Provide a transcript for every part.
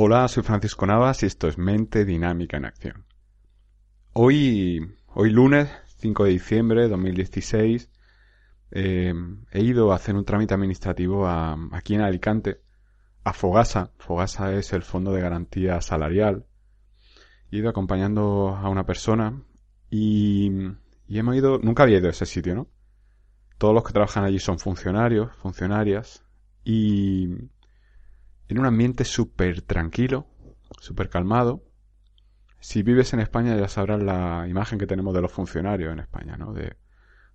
Hola, soy Francisco Navas y esto es Mente Dinámica en Acción. Hoy, hoy lunes 5 de diciembre de 2016, eh, he ido a hacer un trámite administrativo aquí en Alicante, a Fogasa. Fogasa es el Fondo de Garantía Salarial. He ido acompañando a una persona y, y hemos ido, nunca había ido a ese sitio, ¿no? Todos los que trabajan allí son funcionarios, funcionarias y en un ambiente súper tranquilo, súper calmado. Si vives en España ya sabrás la imagen que tenemos de los funcionarios en España, ¿no? De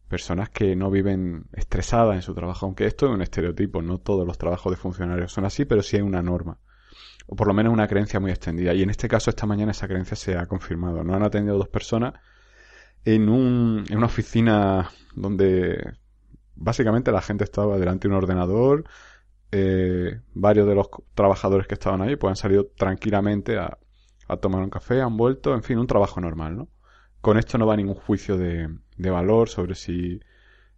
personas que no viven estresadas en su trabajo, aunque esto es un estereotipo, no todos los trabajos de funcionarios son así, pero sí hay una norma, o por lo menos una creencia muy extendida. Y en este caso, esta mañana esa creencia se ha confirmado. No han atendido dos personas en, un, en una oficina donde básicamente la gente estaba delante de un ordenador, eh, varios de los trabajadores que estaban ahí pues han salido tranquilamente a, tomar un café, han vuelto, en fin, un trabajo normal, ¿no? Con esto no va ningún juicio de, valor sobre si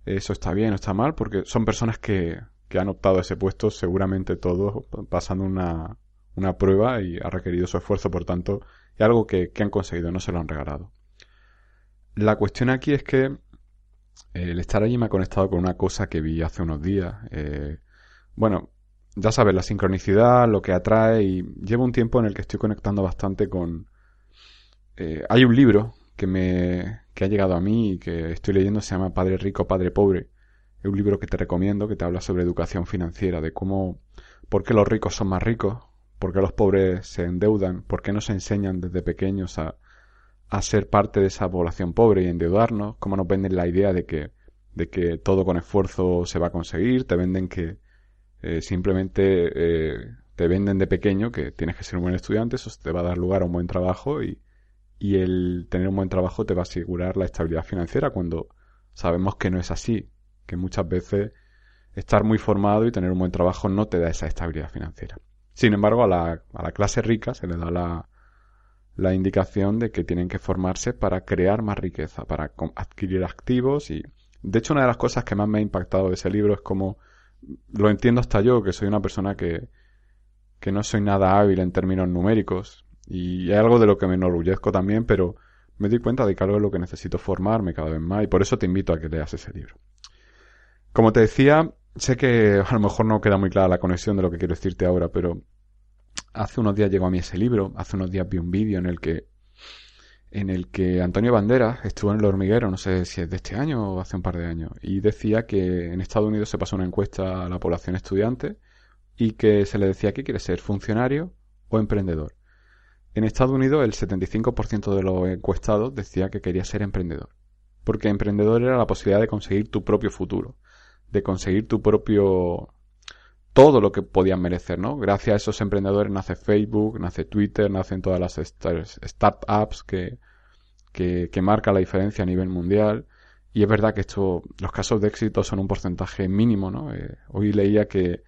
eso está bien o está mal, porque son personas que, han optado a ese puesto, seguramente todos pasando una, una prueba y ha requerido su esfuerzo, por tanto, es algo que, han conseguido, no se lo han regalado. La cuestión aquí es que eh, el estar allí me ha conectado con una cosa que vi hace unos días. Eh, bueno, ya sabes, la sincronicidad, lo que atrae y llevo un tiempo en el que estoy conectando bastante con... Eh, hay un libro que me que ha llegado a mí y que estoy leyendo, se llama Padre Rico, Padre Pobre. Es un libro que te recomiendo, que te habla sobre educación financiera, de cómo, por qué los ricos son más ricos, por qué los pobres se endeudan, por qué no se enseñan desde pequeños a, a ser parte de esa población pobre y endeudarnos, cómo nos venden la idea de que, de que todo con esfuerzo se va a conseguir, te venden que, eh, simplemente eh, te venden de pequeño que tienes que ser un buen estudiante, eso te va a dar lugar a un buen trabajo y, y el tener un buen trabajo te va a asegurar la estabilidad financiera cuando sabemos que no es así, que muchas veces estar muy formado y tener un buen trabajo no te da esa estabilidad financiera. Sin embargo, a la, a la clase rica se le da la, la indicación de que tienen que formarse para crear más riqueza, para adquirir activos y de hecho una de las cosas que más me ha impactado de ese libro es como lo entiendo hasta yo, que soy una persona que, que no soy nada hábil en términos numéricos. Y es algo de lo que me enorgullezco también, pero me doy cuenta de que algo es lo que necesito formarme cada vez más y por eso te invito a que leas ese libro. Como te decía, sé que a lo mejor no queda muy clara la conexión de lo que quiero decirte ahora, pero hace unos días llegó a mí ese libro, hace unos días vi un vídeo en el que en el que Antonio Banderas estuvo en el hormiguero, no sé si es de este año o hace un par de años, y decía que en Estados Unidos se pasó una encuesta a la población estudiante y que se le decía que quiere ser funcionario o emprendedor. En Estados Unidos el 75% de los encuestados decía que quería ser emprendedor, porque emprendedor era la posibilidad de conseguir tu propio futuro, de conseguir tu propio todo lo que podían merecer, ¿no? Gracias a esos emprendedores nace Facebook, nace Twitter, nacen todas las startups que, que, que marcan la diferencia a nivel mundial. Y es verdad que esto, los casos de éxito son un porcentaje mínimo, ¿no? Eh, hoy leía que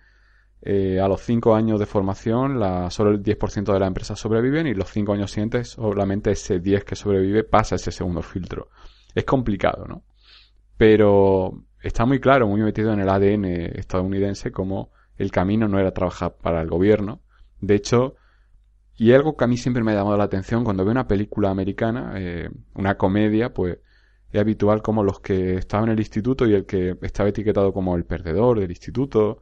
eh, a los 5 años de formación la, solo el 10% de las empresas sobreviven y los 5 años siguientes solamente ese 10 que sobrevive pasa ese segundo filtro. Es complicado, ¿no? Pero está muy claro, muy metido en el ADN estadounidense como el camino no era trabajar para el gobierno. De hecho, y algo que a mí siempre me ha llamado la atención cuando veo una película americana, eh, una comedia, pues es habitual como los que estaban en el instituto y el que estaba etiquetado como el perdedor del instituto.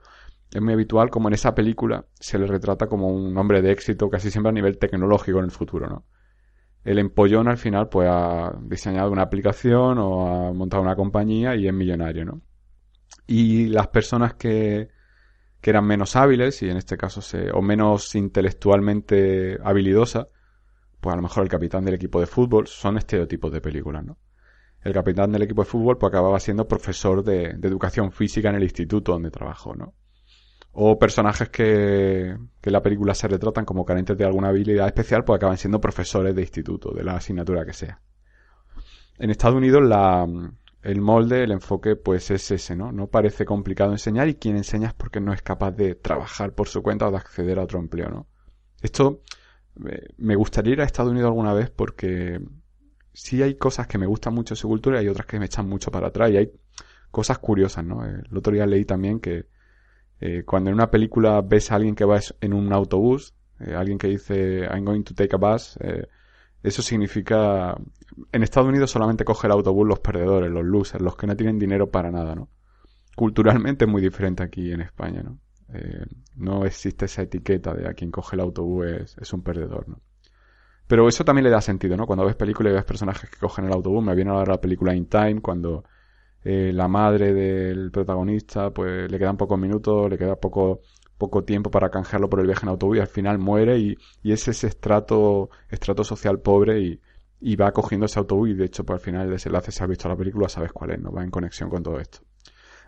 Es muy habitual como en esa película se le retrata como un hombre de éxito casi siempre a nivel tecnológico en el futuro, ¿no? El empollón al final pues ha diseñado una aplicación o ha montado una compañía y es millonario, ¿no? Y las personas que, que eran menos hábiles y en este caso se, o menos intelectualmente habilidosa, pues a lo mejor el capitán del equipo de fútbol son estereotipos de películas, ¿no? El capitán del equipo de fútbol pues acababa siendo profesor de, educación física en el instituto donde trabajó, ¿no? O personajes que, que en la película se retratan como carentes de alguna habilidad especial, pues acaban siendo profesores de instituto, de la asignatura que sea. En Estados Unidos la, el molde, el enfoque, pues es ese, ¿no? No parece complicado enseñar y quien enseña es porque no es capaz de trabajar por su cuenta o de acceder a otro empleo, ¿no? Esto eh, me gustaría ir a Estados Unidos alguna vez porque sí hay cosas que me gustan mucho de su cultura y hay otras que me echan mucho para atrás y hay cosas curiosas, ¿no? El otro día leí también que eh, cuando en una película ves a alguien que va en un autobús, Eh, alguien que dice I'm going to take a bus, eso significa en Estados Unidos solamente coge el autobús los perdedores, los losers, los que no tienen dinero para nada, ¿no? Culturalmente es muy diferente aquí en España, ¿no? Eh, no existe esa etiqueta de a quien coge el autobús es, un perdedor, ¿no? Pero eso también le da sentido, ¿no? Cuando ves películas y ves personajes que cogen el autobús, me viene a la película In Time, cuando eh, la madre del protagonista, pues le quedan pocos minutos, le queda poco, poco tiempo para canjearlo por el viaje en autobús y al final muere y, y es ese estrato, estrato social pobre y, y va cogiendo ese autobús y de hecho pues al final el desenlace si has visto la película sabes cuál es, ¿no? Va en conexión con todo esto.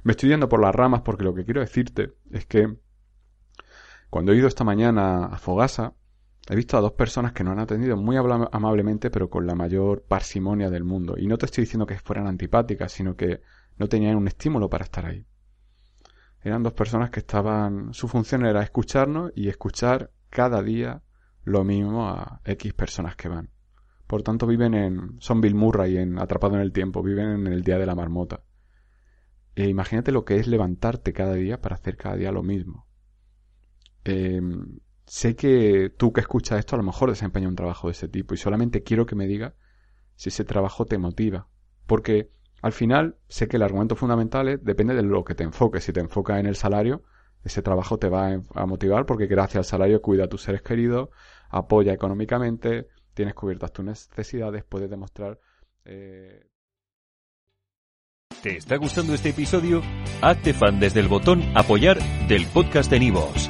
Me estoy yendo por las ramas porque lo que quiero decirte es que cuando he ido esta mañana a Fogasa, he visto a dos personas que nos han atendido muy amablemente, pero con la mayor parsimonia del mundo. Y no te estoy diciendo que fueran antipáticas, sino que no tenían un estímulo para estar ahí. Eran dos personas que estaban, su función era escucharnos y escuchar cada día lo mismo a X personas que van. Por tanto, viven en, son Bill Murray en Atrapado en el Tiempo, viven en el día de la marmota. E imagínate lo que es levantarte cada día para hacer cada día lo mismo. Em, sé que tú que escuchas esto a lo mejor desempeña un trabajo de ese tipo y solamente quiero que me digas si ese trabajo te motiva. Porque al final sé que el argumento fundamental depende de lo que te enfoques. Si te enfocas en el salario, ese trabajo te va a motivar porque gracias al salario cuida a tus seres queridos, apoya económicamente, tienes cubiertas tus necesidades, puedes demostrar eh, ¿Te está gustando este episodio? Hazte fan desde el botón Apoyar del podcast de Nivos.